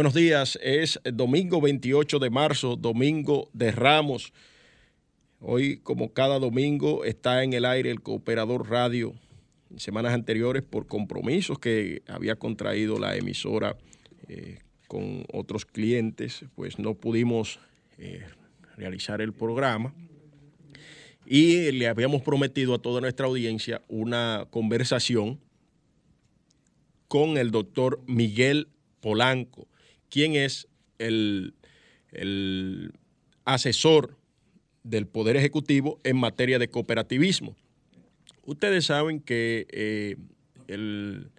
Buenos días, es domingo 28 de marzo, domingo de Ramos. Hoy, como cada domingo, está en el aire el Cooperador Radio. En semanas anteriores, por compromisos que había contraído la emisora eh, con otros clientes, pues no pudimos eh, realizar el programa. Y le habíamos prometido a toda nuestra audiencia una conversación con el doctor Miguel Polanco quién es el, asesor del Poder Ejecutivo en materia de cooperativismo. Ustedes saben que eh, el,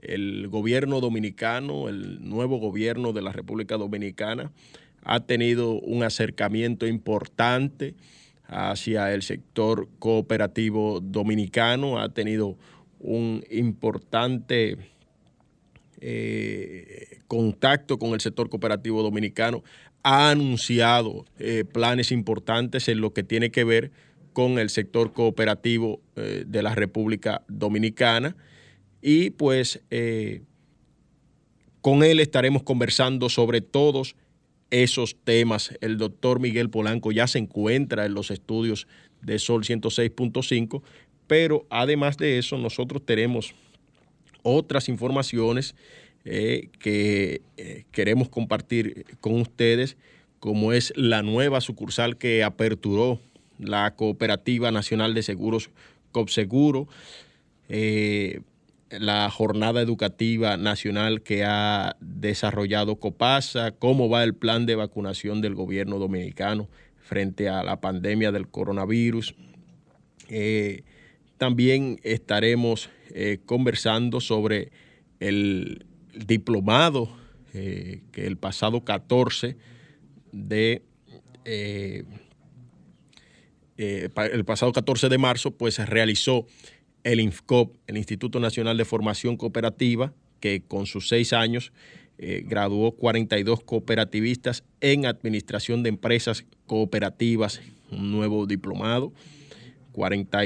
el, gobierno dominicano, el nuevo gobierno de la República Dominicana, ha tenido un acercamiento importante hacia el sector cooperativo dominicano, ha tenido un importante eh, contacto con el sector cooperativo dominicano, ha anunciado eh, planes importantes en lo que tiene que ver con el sector cooperativo eh, de la República Dominicana y pues con él estaremos conversando sobre todos esos temas. El doctor Miguel Polanco ya se encuentra en los estudios de Sol 106.5, pero además de eso nosotros tenemos otras informaciones eh, que eh, queremos compartir con ustedes, como es la nueva sucursal que aperturó la Cooperativa Nacional de Seguros COPSEGURO, eh, la jornada educativa nacional que ha desarrollado COPASA, cómo va el plan de vacunación del gobierno dominicano frente a la pandemia del coronavirus. también estaremos eh, conversando sobre el diplomado eh, que el pasado 14 de eh, el pasado 14 de marzo pues realizó el INFCOP, el Instituto Nacional de Formación Cooperativa, que con sus seis años graduó 42 cooperativistas en administración de empresas cooperativas, un nuevo diplomado, 40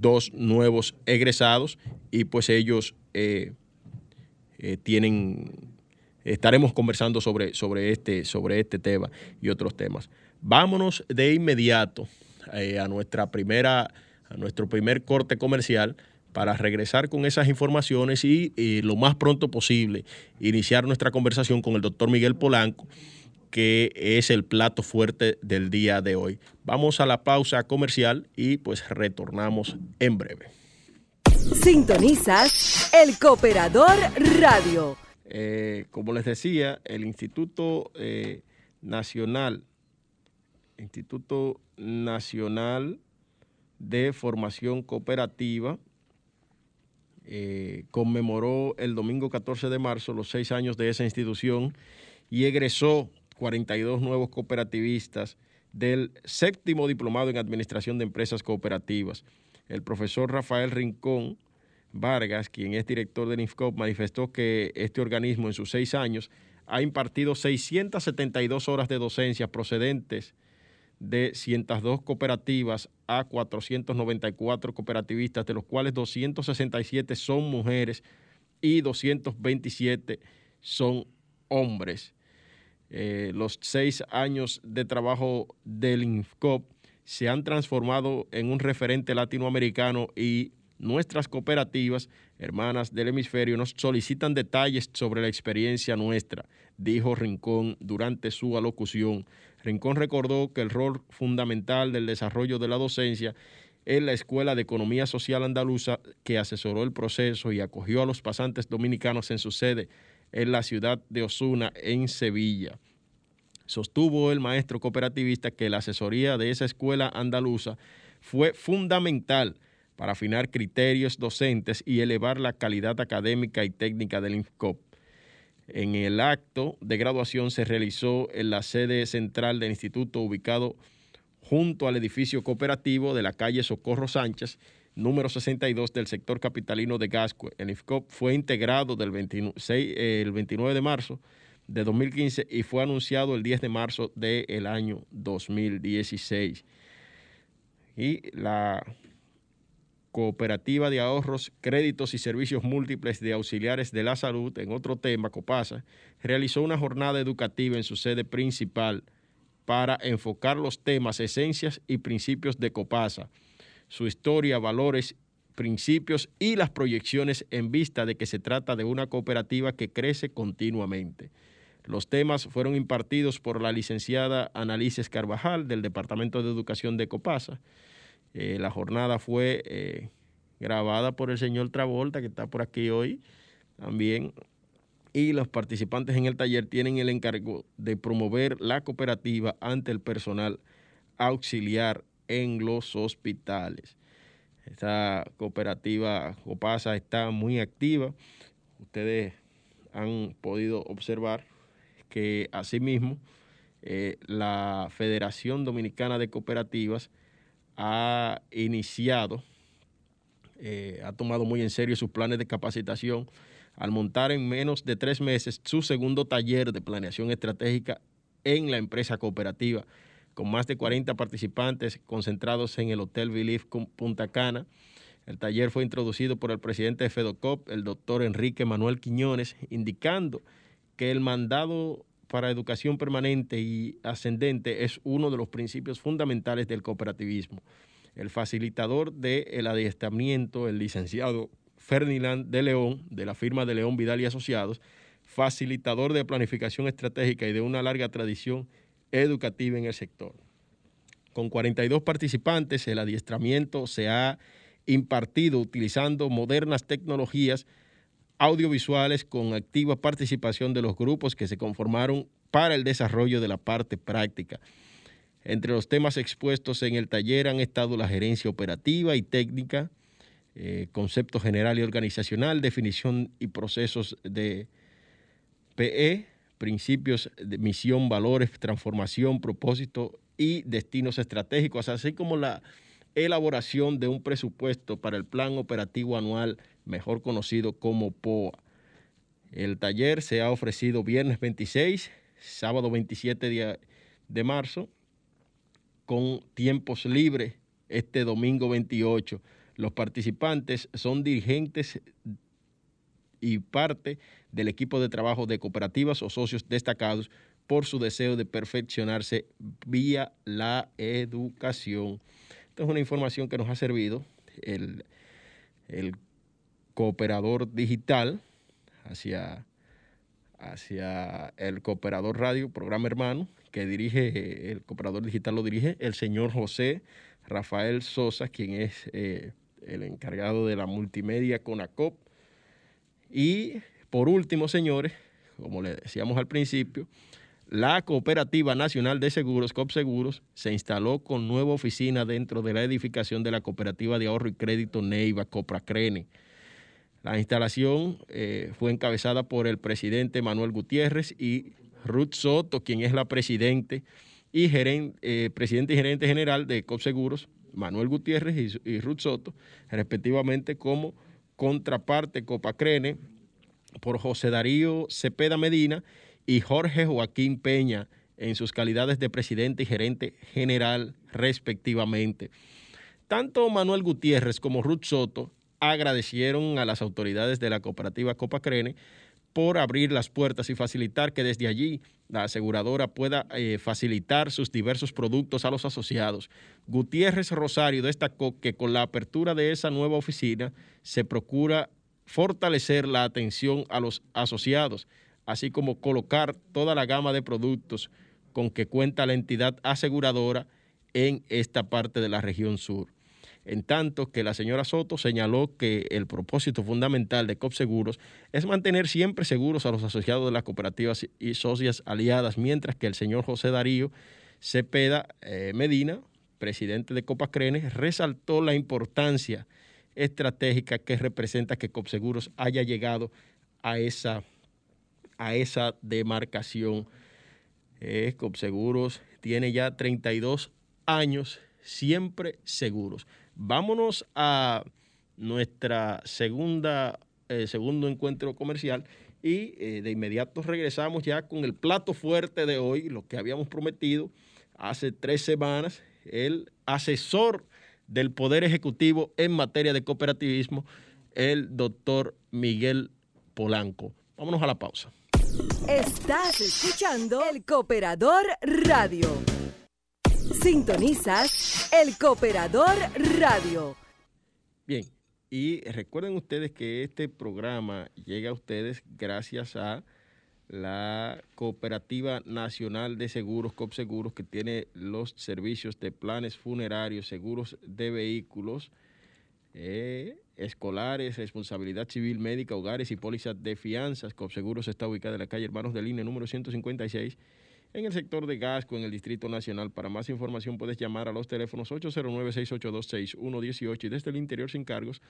dos nuevos egresados y pues ellos eh, eh, tienen, estaremos conversando sobre, sobre, este, sobre este tema y otros temas. Vámonos de inmediato eh, a nuestra primera, a nuestro primer corte comercial para regresar con esas informaciones y, y lo más pronto posible iniciar nuestra conversación con el doctor Miguel Polanco que es el plato fuerte del día de hoy. Vamos a la pausa comercial y pues retornamos en breve. Sintonizas el Cooperador Radio. Eh, como les decía, el Instituto eh, Nacional, Instituto Nacional de Formación Cooperativa, eh, conmemoró el domingo 14 de marzo los seis años de esa institución y egresó 42 nuevos cooperativistas del séptimo diplomado en Administración de Empresas Cooperativas. El profesor Rafael Rincón Vargas, quien es director del INFCOP, manifestó que este organismo en sus seis años ha impartido 672 horas de docencia procedentes de 102 cooperativas a 494 cooperativistas, de los cuales 267 son mujeres y 227 son hombres. Eh, los seis años de trabajo del INFCOP se han transformado en un referente latinoamericano y nuestras cooperativas, hermanas del hemisferio, nos solicitan detalles sobre la experiencia nuestra, dijo Rincón durante su alocución. Rincón recordó que el rol fundamental del desarrollo de la docencia es la Escuela de Economía Social Andaluza, que asesoró el proceso y acogió a los pasantes dominicanos en su sede en la ciudad de Osuna, en Sevilla. Sostuvo el maestro cooperativista que la asesoría de esa escuela andaluza fue fundamental para afinar criterios docentes y elevar la calidad académica y técnica del INFCOP. En el acto de graduación se realizó en la sede central del instituto ubicado junto al edificio cooperativo de la calle Socorro Sánchez número 62 del sector capitalino de Gascue. El IFCOP fue integrado del el 29 de marzo de 2015 y fue anunciado el 10 de marzo del año 2016. Y la Cooperativa de Ahorros, Créditos y Servicios Múltiples de Auxiliares de la Salud, en otro tema, COPASA, realizó una jornada educativa en su sede principal para enfocar los temas, esencias y principios de COPASA, su historia, valores, principios y las proyecciones en vista de que se trata de una cooperativa que crece continuamente. Los temas fueron impartidos por la licenciada Analices Carvajal del Departamento de Educación de COPASA, eh, la jornada fue eh, grabada por el señor Travolta, que está por aquí hoy también. Y los participantes en el taller tienen el encargo de promover la cooperativa ante el personal auxiliar en los hospitales. Esta cooperativa COPASA está muy activa. Ustedes han podido observar que asimismo eh, la Federación Dominicana de Cooperativas ha iniciado, eh, ha tomado muy en serio sus planes de capacitación al montar en menos de tres meses su segundo taller de planeación estratégica en la empresa cooperativa, con más de 40 participantes concentrados en el Hotel Belief Punta Cana. El taller fue introducido por el presidente de FEDOCOP, el doctor Enrique Manuel Quiñones, indicando que el mandado para educación permanente y ascendente es uno de los principios fundamentales del cooperativismo. El facilitador del adiestramiento, el licenciado Ferdinand de León, de la firma de León Vidal y Asociados, facilitador de planificación estratégica y de una larga tradición educativa en el sector. Con 42 participantes, el adiestramiento se ha impartido utilizando modernas tecnologías audiovisuales con activa participación de los grupos que se conformaron para el desarrollo de la parte práctica. Entre los temas expuestos en el taller han estado la gerencia operativa y técnica, eh, concepto general y organizacional, definición y procesos de PE, principios de misión, valores, transformación, propósito y destinos estratégicos, así como la elaboración de un presupuesto para el plan operativo anual mejor conocido como POA. El taller se ha ofrecido viernes 26, sábado 27 de, marzo, con tiempos libres este domingo 28. Los participantes son dirigentes y parte del equipo de trabajo de cooperativas o socios destacados por su deseo de perfeccionarse vía la educación. Esta es una información que nos ha servido el, el cooperador digital hacia, hacia el cooperador radio, programa hermano, que dirige, el cooperador digital lo dirige el señor José Rafael Sosa, quien es eh, el encargado de la multimedia CONACOP. Y por último, señores, como le decíamos al principio, la Cooperativa Nacional de Seguros, COPSEGUROS, se instaló con nueva oficina dentro de la edificación de la Cooperativa de Ahorro y Crédito Neiva, COPRACRENE la instalación eh, fue encabezada por el presidente Manuel Gutiérrez y Ruth Soto, quien es la presidente y gerente, eh, presidente y gerente general de COPSEGUROS, Manuel Gutiérrez y, Ruth Soto, respectivamente como contraparte Copacrene por José Darío Cepeda Medina y Jorge Joaquín Peña en sus calidades de presidente y gerente general respectivamente. Tanto Manuel Gutiérrez como Ruth Soto agradecieron a las autoridades de la cooperativa Copacrene por abrir las puertas y facilitar que desde allí la aseguradora pueda eh, facilitar sus diversos productos a los asociados. Gutiérrez Rosario destacó que con la apertura de esa nueva oficina se procura fortalecer la atención a los asociados, así como colocar toda la gama de productos con que cuenta la entidad aseguradora en esta parte de la región sur en tanto que la señora Soto señaló que el propósito fundamental de COPSEGUROS es mantener siempre seguros a los asociados de las cooperativas y socias aliadas, mientras que el señor José Darío Cepeda eh, Medina, presidente de Copacrene, resaltó la importancia estratégica que representa que COPSEGUROS haya llegado a esa, a esa demarcación. Eh, COPSEGUROS tiene ya 32 años siempre seguros. Vámonos a nuestra segunda, eh, segundo encuentro comercial y eh, de inmediato regresamos ya con el plato fuerte de hoy, lo que habíamos prometido hace tres semanas, el asesor del Poder Ejecutivo en materia de cooperativismo, el doctor Miguel Polanco. Vámonos a la pausa. Estás escuchando el Cooperador Radio. Sintonizas el Cooperador Radio. Bien, y recuerden ustedes que este programa llega a ustedes gracias a la Cooperativa Nacional de Seguros, COPSEGUROS, que tiene los servicios de planes funerarios, seguros de vehículos, eh, escolares, responsabilidad civil médica, hogares y pólizas de fianzas. COPSEGUROS está ubicada en la calle Hermanos de Línea, número 156, en el sector de Gasco, en el Distrito Nacional. Para más información puedes llamar a los teléfonos 809-682-6118 y desde el interior sin cargos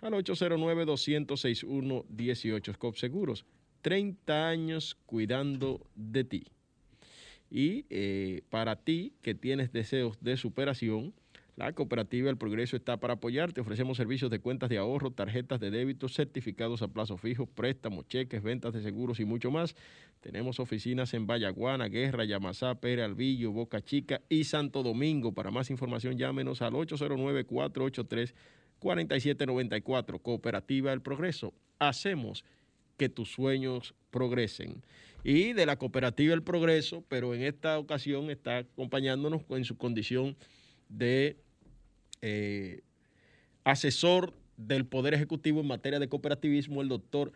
al 809-200-6118. COPSEGUROS 30 años cuidando de ti. Y eh, para ti que tienes deseos de superación, la cooperativa El Progreso está para apoyarte. Ofrecemos servicios de cuentas de ahorro, tarjetas de débito, certificados a plazo fijo, préstamos, cheques, ventas de seguros y mucho más. Tenemos oficinas en Vallaguana, Guerra, Yamasá, Pere Alvillo, Boca Chica y Santo Domingo. Para más información llámenos al 809-483-4794. Cooperativa El Progreso. Hacemos que tus sueños progresen. Y de la cooperativa El Progreso, pero en esta ocasión está acompañándonos en su condición de eh, asesor del Poder Ejecutivo en materia de cooperativismo, el doctor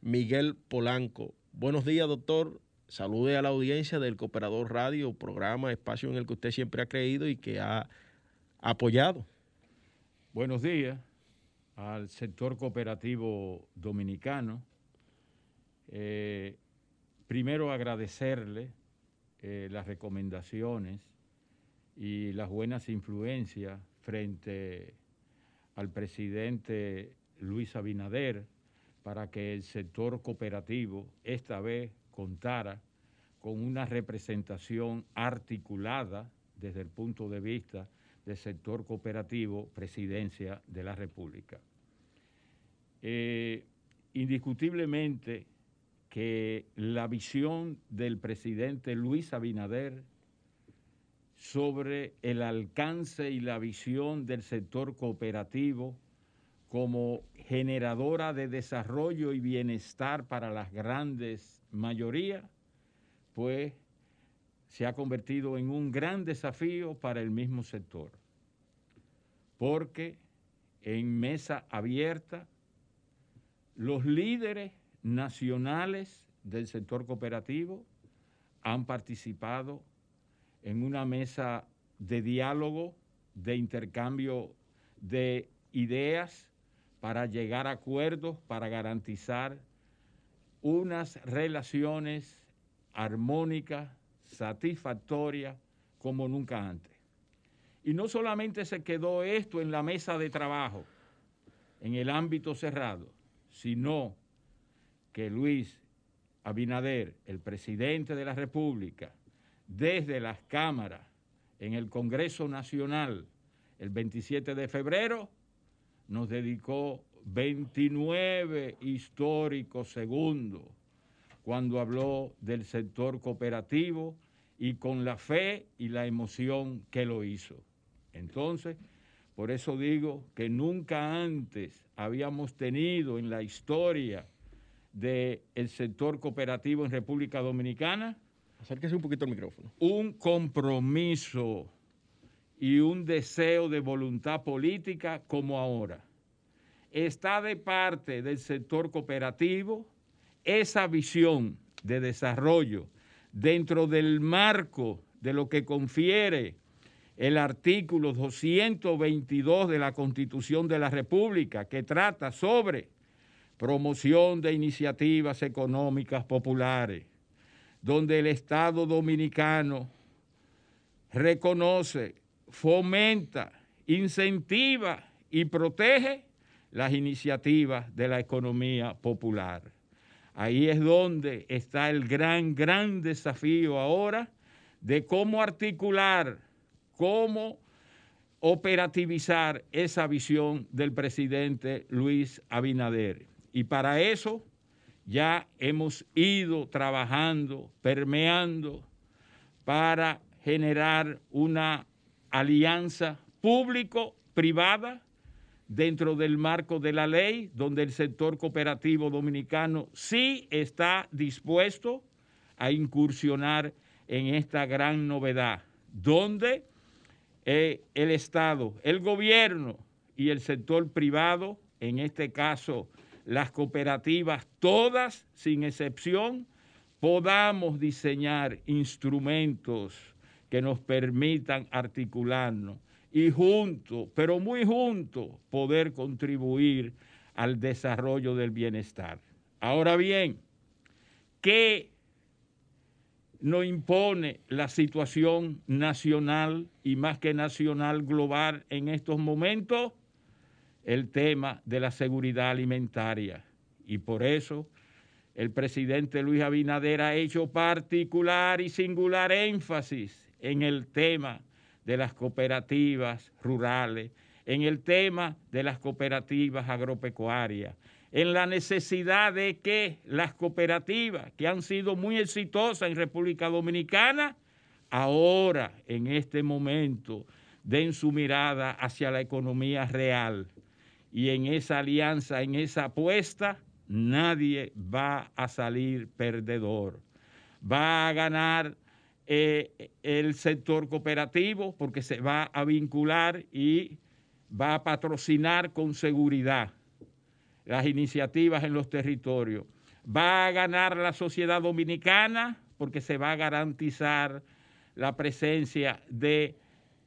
Miguel Polanco. Buenos días, doctor. Salude a la audiencia del Cooperador Radio, programa, espacio en el que usted siempre ha creído y que ha apoyado. Buenos días al sector cooperativo dominicano eh, primero agradecerle eh, las recomendaciones y las buenas influencias frente al presidente Luis Abinader para que el sector cooperativo esta vez contara con una representación articulada desde el punto de vista del sector cooperativo, presidencia de la República. Eh, indiscutiblemente, que la visión del presidente Luis Abinader sobre el alcance y la visión del sector cooperativo como generadora de desarrollo y bienestar para las grandes mayorías, pues se ha convertido en un gran desafío para el mismo sector. Porque en mesa abierta, los líderes nacionales del sector cooperativo han participado en una mesa de diálogo, de intercambio de ideas para llegar a acuerdos, para garantizar unas relaciones armónicas, satisfactorias, como nunca antes. Y no solamente se quedó esto en la mesa de trabajo, en el ámbito cerrado, sino que Luis Abinader, el presidente de la República, desde las cámaras en el Congreso Nacional el 27 de febrero, nos dedicó 29 históricos segundos cuando habló del sector cooperativo y con la fe y la emoción que lo hizo. Entonces, por eso digo que nunca antes habíamos tenido en la historia del sector cooperativo en República Dominicana. Acérquese un poquito al micrófono. Un compromiso y un deseo de voluntad política como ahora. Está de parte del sector cooperativo esa visión de desarrollo dentro del marco de lo que confiere el artículo 222 de la Constitución de la República, que trata sobre promoción de iniciativas económicas populares, donde el Estado dominicano reconoce, fomenta, incentiva y protege las iniciativas de la economía popular. Ahí es donde está el gran, gran desafío ahora de cómo articular, cómo operativizar esa visión del presidente Luis Abinader. Y para eso ya hemos ido trabajando, permeando, para generar una alianza público privada dentro del marco de la ley, donde el sector cooperativo dominicano sí está dispuesto a incursionar en esta gran novedad, donde eh, el Estado, el gobierno y el sector privado, en este caso las cooperativas, todas sin excepción, podamos diseñar instrumentos que nos permitan articularnos y juntos, pero muy juntos, poder contribuir al desarrollo del bienestar. Ahora bien, ¿qué nos impone la situación nacional y más que nacional global en estos momentos? El tema de la seguridad alimentaria. Y por eso el presidente Luis Abinader ha hecho particular y singular énfasis en el tema de las cooperativas rurales, en el tema de las cooperativas agropecuarias, en la necesidad de que las cooperativas que han sido muy exitosas en República Dominicana, ahora, en este momento, den su mirada hacia la economía real. Y en esa alianza, en esa apuesta, nadie va a salir perdedor. Va a ganar eh, el sector cooperativo porque se va a vincular y va a patrocinar con seguridad las iniciativas en los territorios. Va a ganar la sociedad dominicana porque se va a garantizar la presencia de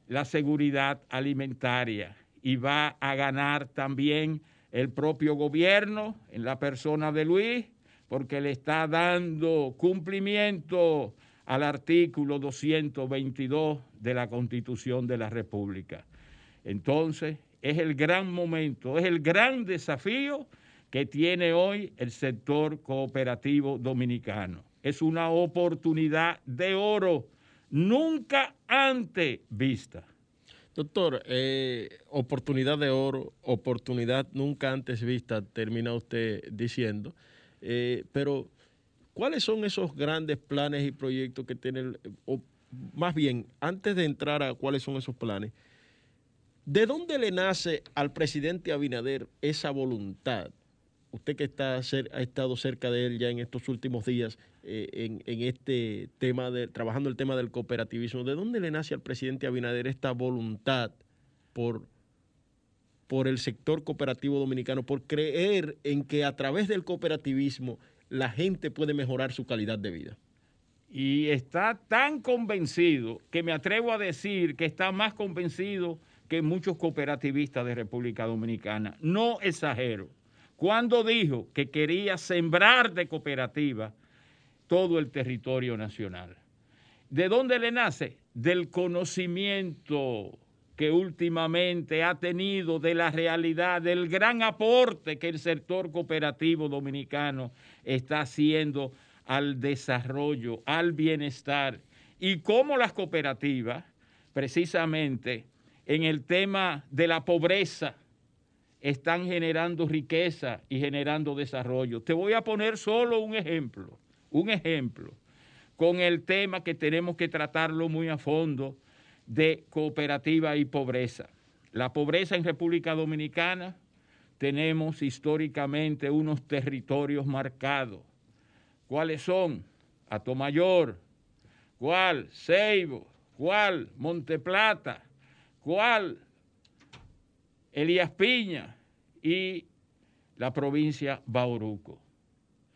la seguridad alimentaria y va a ganar también el propio gobierno en la persona de Luis porque le está dando cumplimiento al artículo 222 de la Constitución de la República. Entonces, es el gran momento, es el gran desafío que tiene hoy el sector cooperativo dominicano. Es una oportunidad de oro nunca antes vista. Doctor, eh, oportunidad de oro, oportunidad nunca antes vista, termina usted diciendo, eh, pero ¿Cuáles son esos grandes planes y proyectos que tiene, o más bien, antes de entrar a cuáles son esos planes, ¿de dónde le nace al presidente Abinader esa voluntad? Usted que está ha estado cerca de él ya en estos últimos días, eh, en, este tema, de, trabajando el tema del cooperativismo, ¿de dónde le nace al presidente Abinader esta voluntad por, por el sector cooperativo dominicano, por creer en que a través del cooperativismo la gente puede mejorar su calidad de vida. Y está tan convencido que me atrevo a decir que está más convencido que muchos cooperativistas de República Dominicana. No exagero. Cuando dijo que quería sembrar de cooperativa todo el territorio nacional. ¿De dónde le nace? Del conocimiento que últimamente ha tenido de la realidad, del gran aporte que el sector cooperativo dominicano está haciendo al desarrollo, al bienestar, y cómo las cooperativas, precisamente en el tema de la pobreza, están generando riqueza y generando desarrollo. Te voy a poner solo un ejemplo, un ejemplo, con el tema que tenemos que tratarlo muy a fondo de cooperativa y pobreza. La pobreza en República Dominicana tenemos históricamente unos territorios marcados. ¿Cuáles son? Atomayor, ¿cuál? Ceibo, ¿cuál? Monteplata, ¿cuál? Elías Piña y la provincia Bauruco.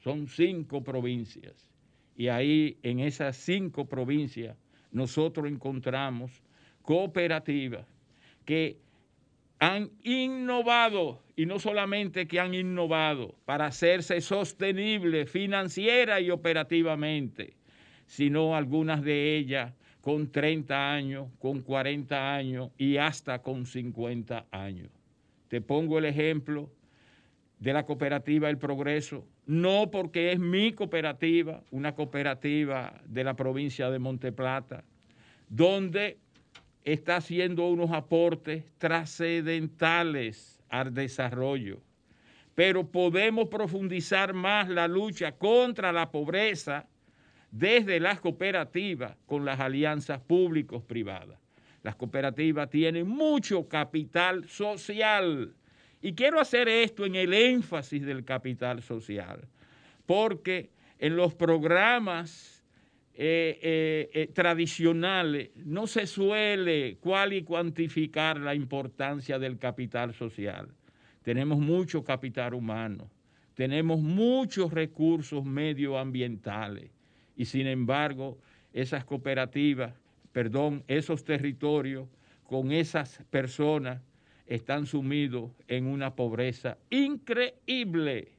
Son cinco provincias. Y ahí, en esas cinco provincias, nosotros encontramos cooperativas que han innovado y no solamente que han innovado para hacerse sostenibles financiera y operativamente, sino algunas de ellas con 30 años, con 40 años y hasta con 50 años. Te pongo el ejemplo de la cooperativa El Progreso, no porque es mi cooperativa, una cooperativa de la provincia de Monteplata, donde está haciendo unos aportes trascendentales al desarrollo. Pero podemos profundizar más la lucha contra la pobreza desde las cooperativas con las alianzas públicos-privadas. Las cooperativas tienen mucho capital social. Y quiero hacer esto en el énfasis del capital social, porque en los programas eh, eh, eh, tradicionales no se suele cual y cuantificar la importancia del capital social. Tenemos mucho capital humano, tenemos muchos recursos medioambientales y sin embargo esas cooperativas, perdón, esos territorios con esas personas están sumidos en una pobreza increíble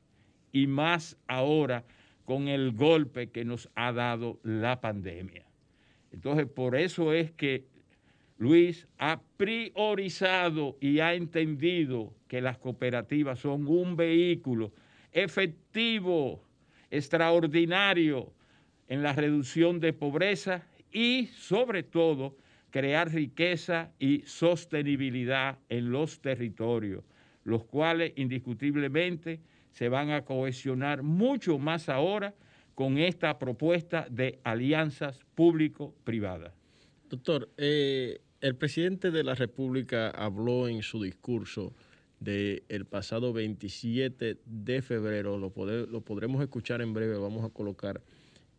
y más ahora con el golpe que nos ha dado la pandemia. Entonces, por eso es que Luis ha priorizado y ha entendido que las cooperativas son un vehículo efectivo, extraordinario en la reducción de pobreza y sobre todo crear riqueza y sostenibilidad en los territorios, los cuales indiscutiblemente se van a cohesionar mucho más ahora con esta propuesta de alianzas público-privadas. Doctor, eh, el presidente de la República habló en su discurso del pasado 27 de febrero, lo, lo podremos escuchar en breve, vamos a colocar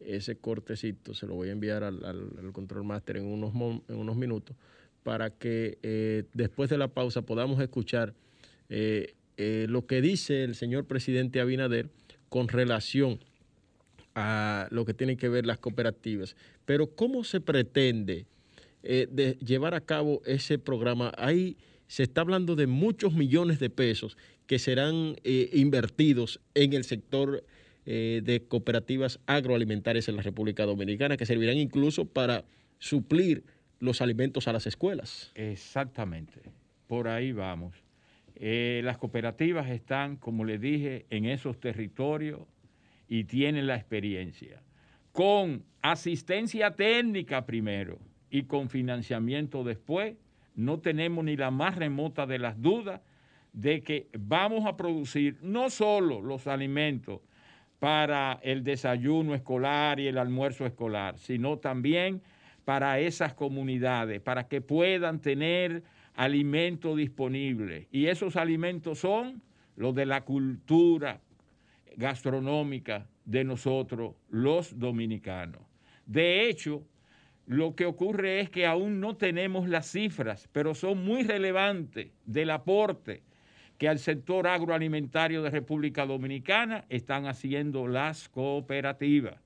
ese cortecito, se lo voy a enviar al, Control Master en unos, en unos minutos, para que eh, después de la pausa podamos escuchar eh, eh, lo que dice el señor presidente Abinader con relación a lo que tienen que ver las cooperativas. Pero ¿cómo se pretende de llevar a cabo ese programa? Ahí se está hablando de muchos millones de pesos que serán invertidos en el sector eh, de cooperativas agroalimentarias en la República Dominicana que servirán incluso para suplir los alimentos a las escuelas. Exactamente, por ahí vamos. Eh, las cooperativas están, como le dije, en esos territorios y tienen la experiencia. Con asistencia técnica primero y con financiamiento después, no tenemos ni la más remota de las dudas de que vamos a producir no solo los alimentos para el desayuno escolar y el almuerzo escolar, sino también para esas comunidades, para que puedan tener alimento disponible. Y esos alimentos son los de la cultura gastronómica de nosotros, los dominicanos. De hecho, lo que ocurre es que aún no tenemos las cifras, pero son muy relevantes del aporte que al sector agroalimentario de República Dominicana están haciendo las cooperativas.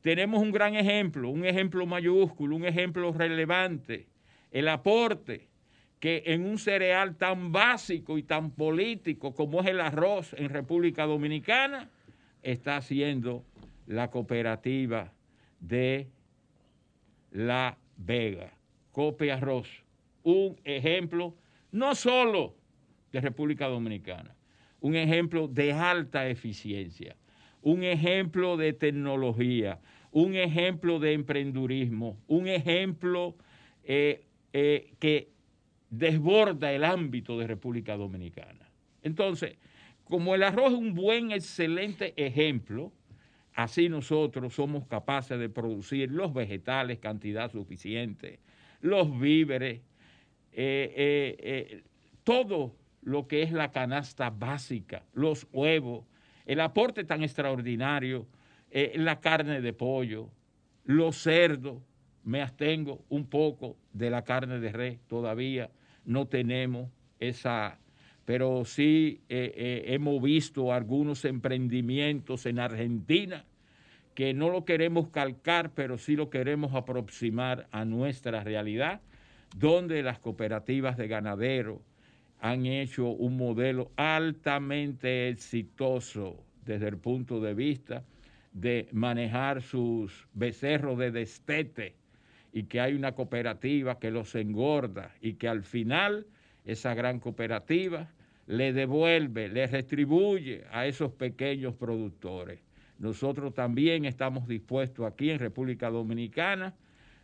Tenemos un gran ejemplo, un ejemplo mayúsculo, un ejemplo relevante, el aporte que en un cereal tan básico y tan político como es el arroz en República Dominicana, está haciendo la cooperativa de La Vega, Cope Arroz. Un ejemplo no solo de República Dominicana. Un ejemplo de alta eficiencia, un ejemplo de tecnología, un ejemplo de emprendurismo, un ejemplo eh, eh, que desborda el ámbito de República Dominicana. Entonces, como el arroz es un buen, excelente ejemplo, así nosotros somos capaces de producir los vegetales cantidad suficiente, los víveres, eh, todo lo que es la canasta básica, los huevos, el aporte tan extraordinario, eh, la carne de pollo, los cerdos, me abstengo un poco de la carne de res, todavía no tenemos esa, pero sí eh, eh, hemos visto algunos emprendimientos en Argentina que no lo queremos calcar, pero sí lo queremos aproximar a nuestra realidad, donde las cooperativas de ganaderos, han hecho un modelo altamente exitoso desde el punto de vista de manejar sus becerros de destete y que hay una cooperativa que los engorda y que al final esa gran cooperativa le devuelve, le retribuye a esos pequeños productores. Nosotros también estamos dispuestos aquí en República Dominicana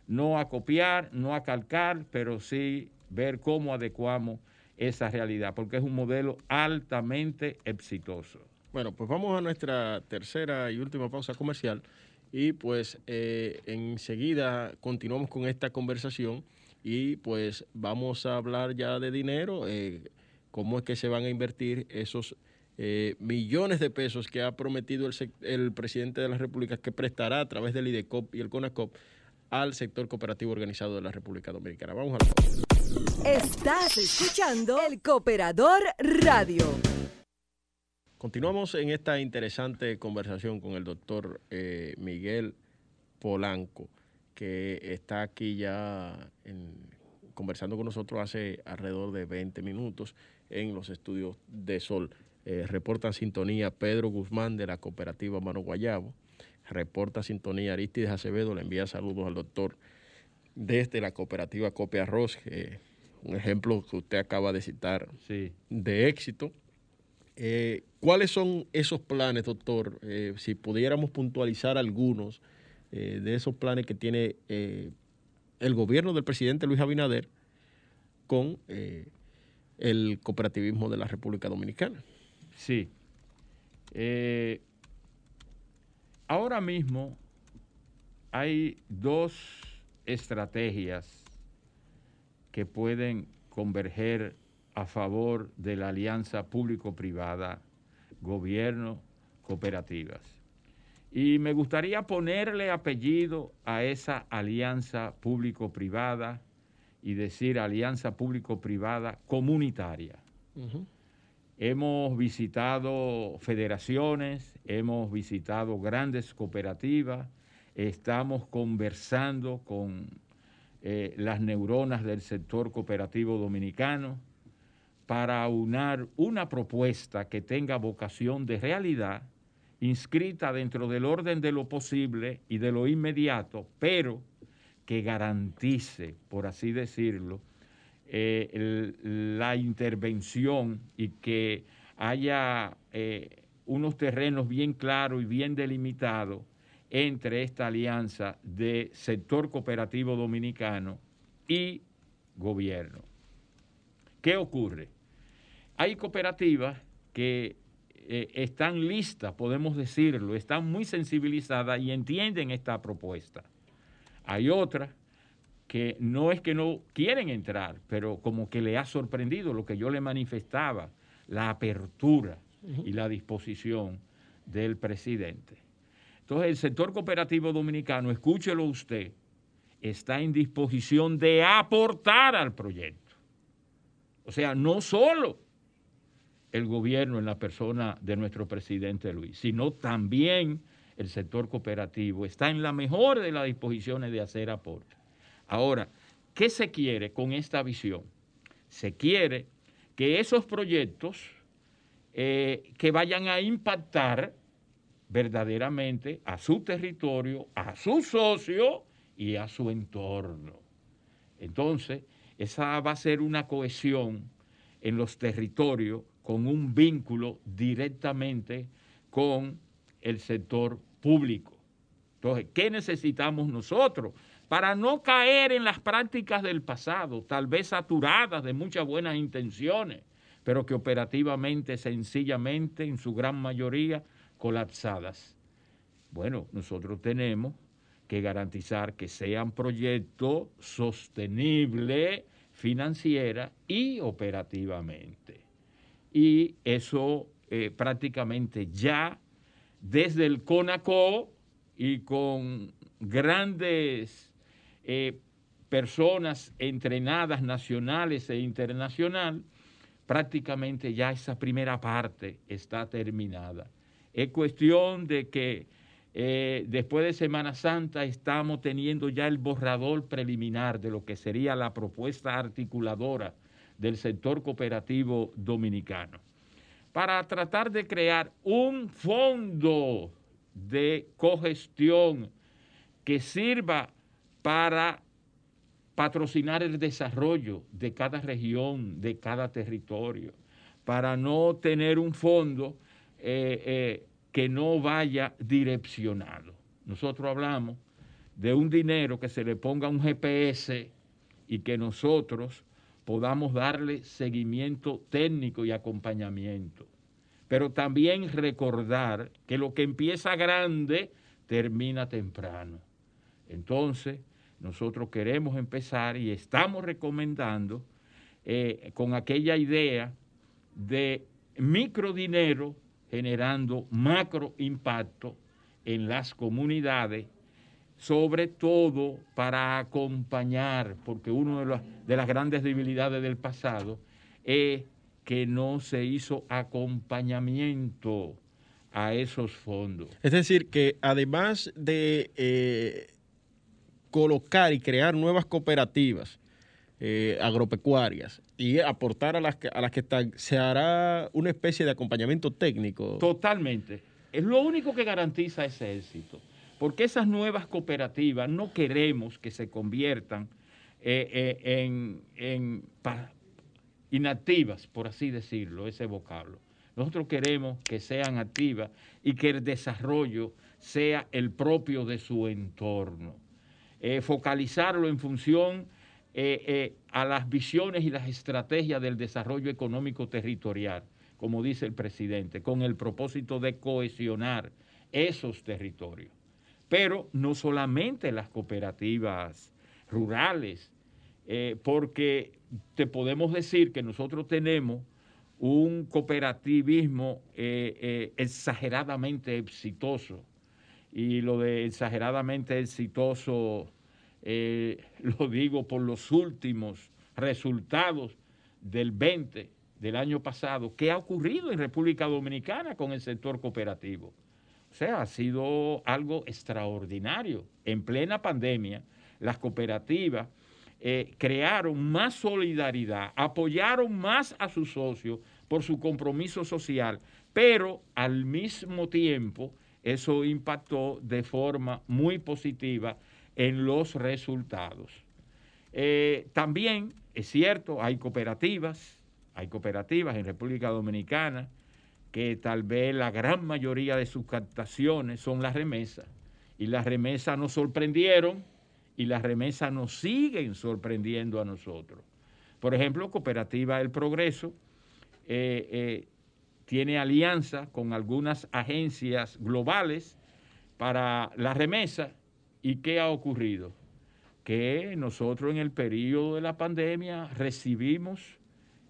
no a copiar, no a calcar, pero sí ver cómo adecuamos esa realidad, porque es un modelo altamente exitoso. Bueno, pues vamos a nuestra tercera y última pausa comercial y pues eh, enseguida continuamos con esta conversación y pues vamos a hablar ya de dinero, eh, cómo es que se van a invertir esos eh, millones de pesos que ha prometido el, el, presidente de la República que prestará a través del IDECOP y el CONACOP al sector cooperativo organizado de la República Dominicana. Vamos a Estás escuchando el Cooperador Radio. Continuamos en esta interesante conversación con el doctor eh, Miguel Polanco, que está aquí ya conversando con nosotros hace alrededor de 20 minutos en los estudios de Sol. Eh, reporta sintonía Pedro Guzmán de la cooperativa Mano Guayabo. Reporta sintonía Aristides Acevedo. Le envía saludos al doctor desde la cooperativa Copia Arroz, un ejemplo que usted acaba de citar de éxito. Eh, ¿Cuáles son esos planes, doctor? Eh, si pudiéramos puntualizar algunos de esos planes que tiene el gobierno del presidente Luis Abinader con el cooperativismo de la República Dominicana. Sí. Eh, ahora mismo hay dos estrategias que pueden converger a favor de la alianza público-privada, gobierno, cooperativas. Y me gustaría ponerle apellido a esa alianza público-privada y decir alianza público-privada comunitaria. Hemos visitado federaciones, hemos visitado grandes cooperativas, estamos conversando con eh, las neuronas del sector cooperativo dominicano para unar una propuesta que tenga vocación de realidad, inscrita dentro del orden de lo posible y de lo inmediato, pero que garantice, por así decirlo, eh, la intervención y que haya eh, unos terrenos bien claros y bien delimitados entre esta alianza de sector cooperativo dominicano y gobierno. ¿Qué ocurre? Hay cooperativas que eh, están listas, podemos decirlo, están muy sensibilizadas y entienden esta propuesta. Hay otras que no es que no quieren entrar, pero como que le ha sorprendido lo que yo le manifestaba, la apertura y la disposición del presidente. Entonces, el sector cooperativo dominicano, escúchelo usted, está en disposición de aportar al proyecto. O sea, no solo el gobierno en la persona de nuestro presidente Luis, sino también el sector cooperativo está en la mejor de las disposiciones de hacer aporte. Ahora, ¿qué se quiere con esta visión? Se quiere que esos proyectos eh, que vayan a impactar verdaderamente a su territorio, a su socio y a su entorno. Entonces, esa va a ser una cohesión en los territorios con un vínculo directamente con el sector público. Entonces, ¿qué necesitamos nosotros? para no caer en las prácticas del pasado, tal vez saturadas de muchas buenas intenciones, pero que operativamente, sencillamente, en su gran mayoría, colapsadas. Bueno, nosotros tenemos que garantizar que sean proyectos sostenibles financiera y operativamente. Y eso eh, prácticamente ya desde el CONACO y con grandes eh, personas entrenadas nacionales e internacional, prácticamente ya esa primera parte está terminada. Es cuestión de que eh, después de Semana Santa estamos teniendo ya el borrador preliminar de lo que sería la propuesta articuladora del sector cooperativo dominicano, para tratar de crear un fondo de cogestión que sirva para patrocinar el desarrollo de cada región, de cada territorio, para no tener un fondo eh, eh, que no vaya direccionado. Nosotros hablamos de un dinero que se le ponga un GPS y que nosotros podamos darle seguimiento técnico y acompañamiento. Pero también recordar que lo que empieza grande termina temprano. Entonces, nosotros queremos empezar y estamos recomendando eh, con aquella idea de microdinero generando macro impacto en las comunidades, sobre todo para acompañar, porque una de, las grandes debilidades del pasado es que no se hizo acompañamiento a esos fondos. Es decir, que además de eh, colocar y crear nuevas cooperativas eh, agropecuarias y aportar a las, que, a las que se hará una especie de acompañamiento técnico. Totalmente. Es lo único que garantiza ese éxito. Porque esas nuevas cooperativas no queremos que se conviertan eh, en, en inactivas, por así decirlo, ese vocablo. Nosotros queremos que sean activas y que el desarrollo sea el propio de su entorno. Eh, focalizarlo en función eh, eh, a las visiones y las estrategias del desarrollo económico territorial, como dice el presidente, con el propósito de cohesionar esos territorios. Pero no solamente las cooperativas rurales, porque te podemos decir que nosotros tenemos un cooperativismo exageradamente exitoso. Y lo de exageradamente exitoso eh, lo digo por los últimos resultados del 20 del año pasado, ¿qué ha ocurrido en República Dominicana con el sector cooperativo? O sea, ha sido algo extraordinario. En plena pandemia, las cooperativas eh, crearon más solidaridad, apoyaron más a sus socios por su compromiso social, pero al mismo tiempo eso impactó de forma muy positiva en los resultados. Eh, también es cierto, hay cooperativas, hay cooperativas en República Dominicana que tal vez la gran mayoría de sus captaciones son las remesas. Y las remesas nos sorprendieron y las remesas nos siguen sorprendiendo a nosotros. Por ejemplo, Cooperativa El Progreso eh, eh, tiene alianza con algunas agencias globales para la remesa ¿Y qué ha ocurrido? Que nosotros en el periodo de la pandemia recibimos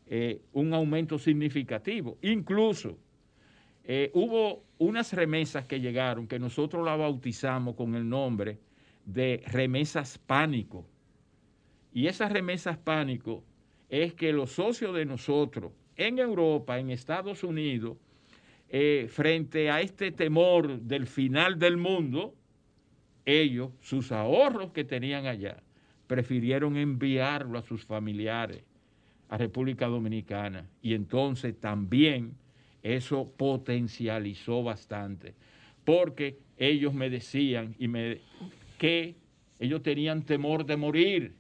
eh, un aumento significativo. Incluso eh, hubo unas remesas que llegaron que nosotros la bautizamos con el nombre de remesas pánico. Y esas remesas pánico es que los socios de nosotros en Europa, en Estados Unidos, eh, frente a este temor del final del mundo, ellos, sus ahorros que tenían allá, prefirieron enviarlo a sus familiares a República Dominicana. Y entonces también eso potencializó bastante, porque ellos me decían y me, que ellos tenían temor de morir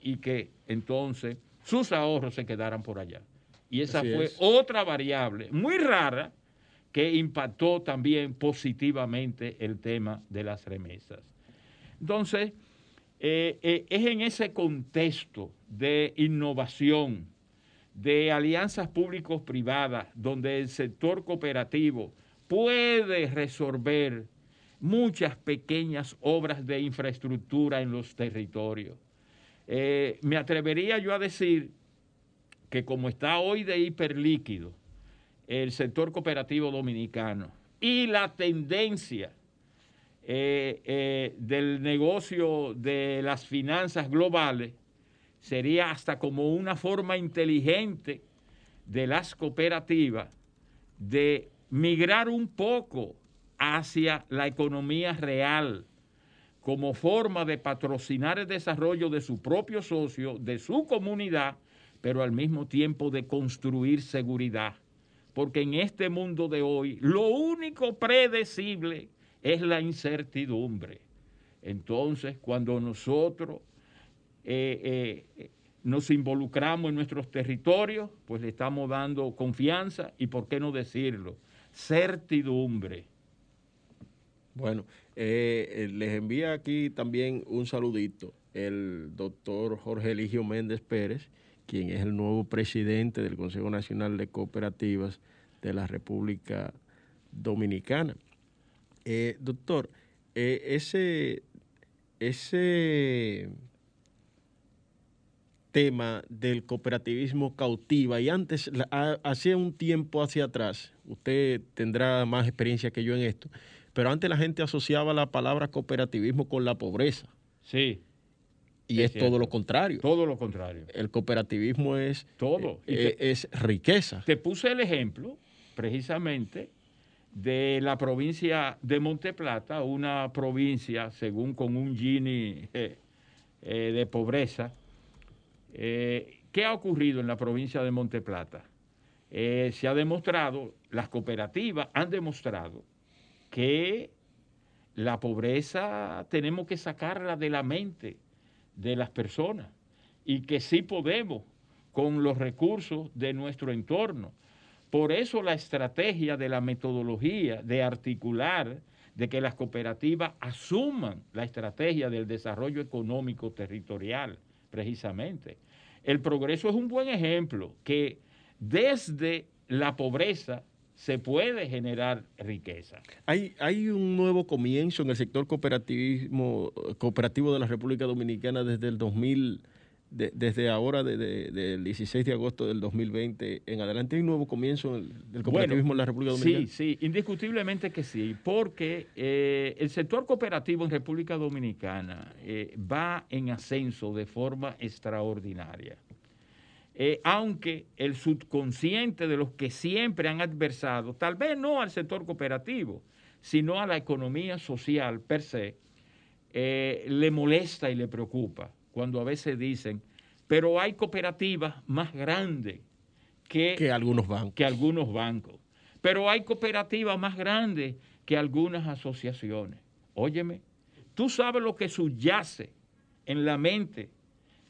y que entonces sus ahorros se quedaran por allá. Y esa fue otra variable muy rara que impactó también positivamente el tema de las remesas. Entonces, eh, eh, es en ese contexto de innovación, de alianzas públicos-privadas, donde el sector cooperativo puede resolver muchas pequeñas obras de infraestructura en los territorios. Eh, me atrevería yo a decir que como está hoy de hiperlíquido, el sector cooperativo dominicano. Y la tendencia eh, eh, del negocio de las finanzas globales sería hasta como una forma inteligente de las cooperativas de migrar un poco hacia la economía real como forma de patrocinar el desarrollo de su propio socio, de su comunidad, pero al mismo tiempo de construir seguridad porque en este mundo de hoy lo único predecible es la incertidumbre. Entonces, cuando nosotros eh, eh, nos involucramos en nuestros territorios, pues le estamos dando confianza y, ¿por qué no decirlo? Certidumbre. Bueno, eh, les envía aquí también un saludito el doctor Jorge Eligio Méndez Pérez, quien es el nuevo presidente del Consejo Nacional de Cooperativas de la República Dominicana. Eh, doctor, eh, ese ese tema del cooperativismo cautiva y antes, hacía un tiempo hacia atrás, usted tendrá más experiencia que yo en esto, pero antes la gente asociaba la palabra cooperativismo con la pobreza. Sí. Y es, todo lo contrario. Todo lo contrario. El cooperativismo es todo eh, es riqueza. Te puse el ejemplo precisamente de la provincia de Monteplata, una provincia según con un Gini eh, eh, de pobreza. ¿Qué ha ocurrido en la provincia de Monteplata? se ha demostrado, las cooperativas han demostrado que la pobreza tenemos que sacarla de la mente de las personas y que sí podemos con los recursos de nuestro entorno. Por eso la estrategia de la metodología de articular, de que las cooperativas asuman la estrategia del desarrollo económico territorial, precisamente. El progreso es un buen ejemplo que desde la pobreza se puede generar riqueza. Hay, hay un nuevo comienzo en el sector cooperativismo, cooperativo de la República Dominicana desde el 2000, desde ahora, del 16 de agosto del 2020 en adelante. ¿Hay un nuevo comienzo del cooperativismo en la República Dominicana? Sí, sí, indiscutiblemente que sí, porque eh, el sector cooperativo en República Dominicana eh, va en ascenso de forma extraordinaria. Eh, aunque el subconsciente de los que siempre han adversado, tal vez no al sector cooperativo, sino a la economía social per se, eh, le molesta y le preocupa cuando a veces dicen, pero hay cooperativas más grandes que, que algunos bancos. Que algunos bancos. Pero hay cooperativas más grandes que algunas asociaciones. Óyeme, tú sabes lo que subyace en la mente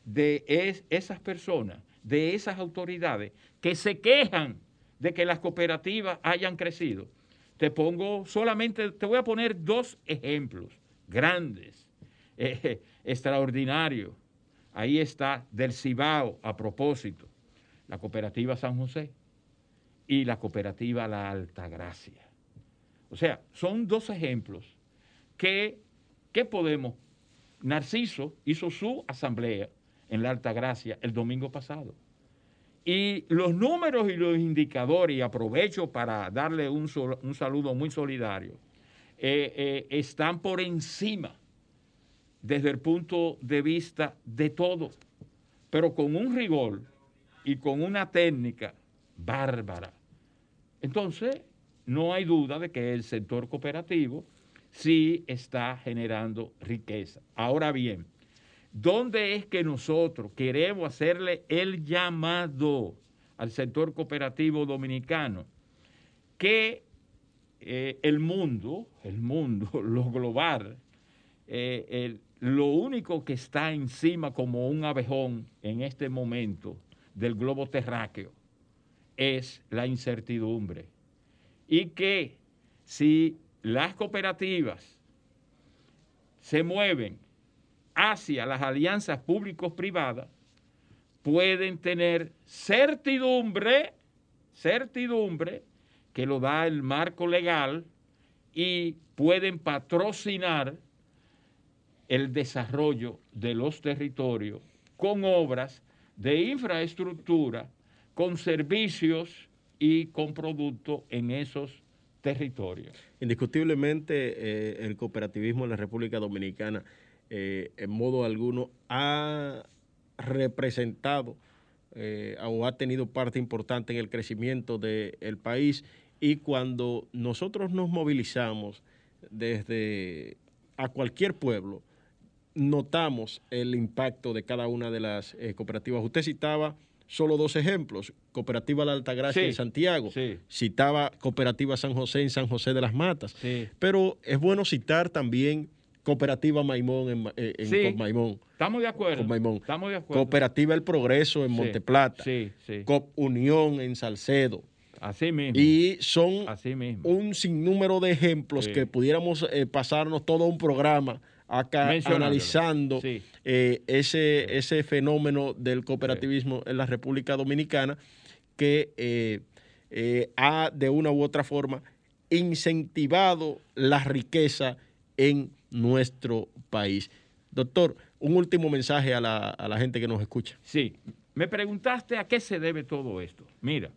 de esas personas de esas autoridades que se quejan de que las cooperativas hayan crecido. Te pongo solamente, te voy a poner dos ejemplos grandes, eh, extraordinarios. Ahí está del Cibao a propósito, la cooperativa San José y la cooperativa La Altagracia. O sea, son dos ejemplos que, que podemos. Narciso hizo su asamblea en la Altagracia el domingo pasado. Y los números y los indicadores, y aprovecho para darle un, saludo muy solidario, eh, eh, están por encima desde el punto de vista de todo, pero con un rigor y con una técnica bárbara. Entonces, no hay duda de que el sector cooperativo sí está generando riqueza. Ahora bien, ¿Dónde es que nosotros queremos hacerle el llamado al sector cooperativo dominicano? Que eh, el mundo, el mundo, lo global, eh, lo único que está encima como un abejón en este momento del globo terráqueo es la incertidumbre. Y que si las cooperativas se mueven hacia las alianzas públicos-privadas pueden tener certidumbre, certidumbre que lo da el marco legal y pueden patrocinar el desarrollo de los territorios con obras de infraestructura, con servicios y con productos en esos territorios. Indiscutiblemente eh, el cooperativismo en la República Dominicana eh, en modo alguno ha representado eh, o ha tenido parte importante en el crecimiento del país. Y cuando nosotros nos movilizamos desde a cualquier pueblo, notamos el impacto de cada una de las eh, cooperativas. Usted citaba solo dos ejemplos, Cooperativa La Altagracia en Santiago, citaba Cooperativa San José en San José de las Matas, pero es bueno citar también Cooperativa Maimón en, eh, en Maimón. Estamos de acuerdo. Estamos de acuerdo. Cooperativa El Progreso en Monteplata. Sí, sí. Cop Unión en Salcedo. Así mismo. Y son un sinnúmero de ejemplos que pudiéramos eh, pasarnos todo un programa acá analizando eh, ese, ese fenómeno del cooperativismo en la República Dominicana que ha de una u otra forma incentivado la riqueza en nuestro país. Doctor, un último mensaje a la, a la gente que nos escucha. Sí, me preguntaste a qué se debe todo esto. Mira,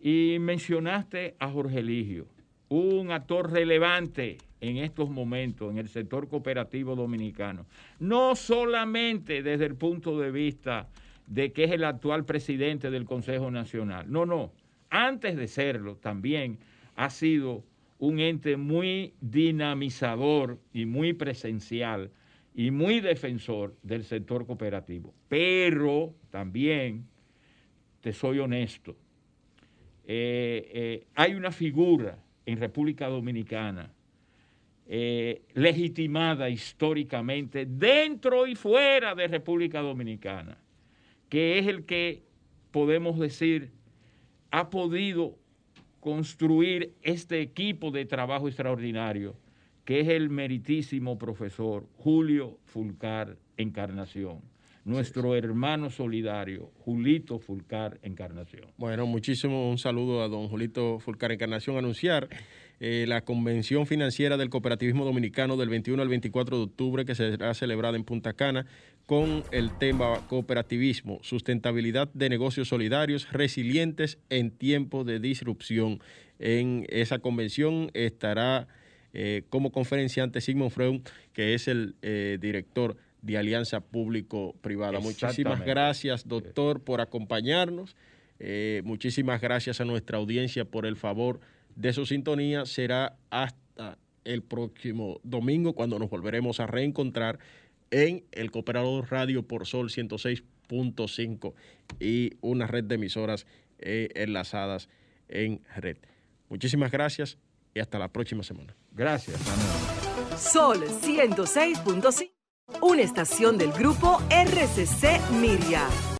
y mencionaste a Jorge Eligio, un actor relevante en estos momentos en el sector cooperativo dominicano. No solamente desde el punto de vista de que es el actual presidente del Consejo Nacional. No, no. Antes de serlo, también ha sido un ente muy dinamizador y muy presencial y muy defensor del sector cooperativo. Pero también, te soy honesto, eh, eh, hay una figura en República Dominicana eh, legitimada históricamente dentro y fuera de República Dominicana, que es el que podemos decir ha podido construir este equipo de trabajo extraordinario, que es el meritísimo profesor Julio Fulcar Encarnación nuestro hermano solidario, Julito Fulcar Encarnación. Bueno, muchísimo un saludo a don Julito Fulcar Encarnación. Anunciar eh, la Convención Financiera del Cooperativismo Dominicano del 21 al 24 de octubre que será celebrada en Punta Cana con el tema cooperativismo, sustentabilidad de negocios solidarios resilientes en tiempos de disrupción. En esa convención estará eh, como conferenciante Sigmund Freud, que es el eh, director de alianza público-privada. Muchísimas gracias, doctor, por acompañarnos. Eh, muchísimas gracias a nuestra audiencia por el favor de su sintonía. Será hasta el próximo domingo cuando nos volveremos a reencontrar en el Cooperador Radio por Sol 106.5 y una red de emisoras eh, enlazadas en red. Muchísimas gracias y hasta la próxima semana. Gracias. Sol 106.5 una estación del grupo RCC Miria.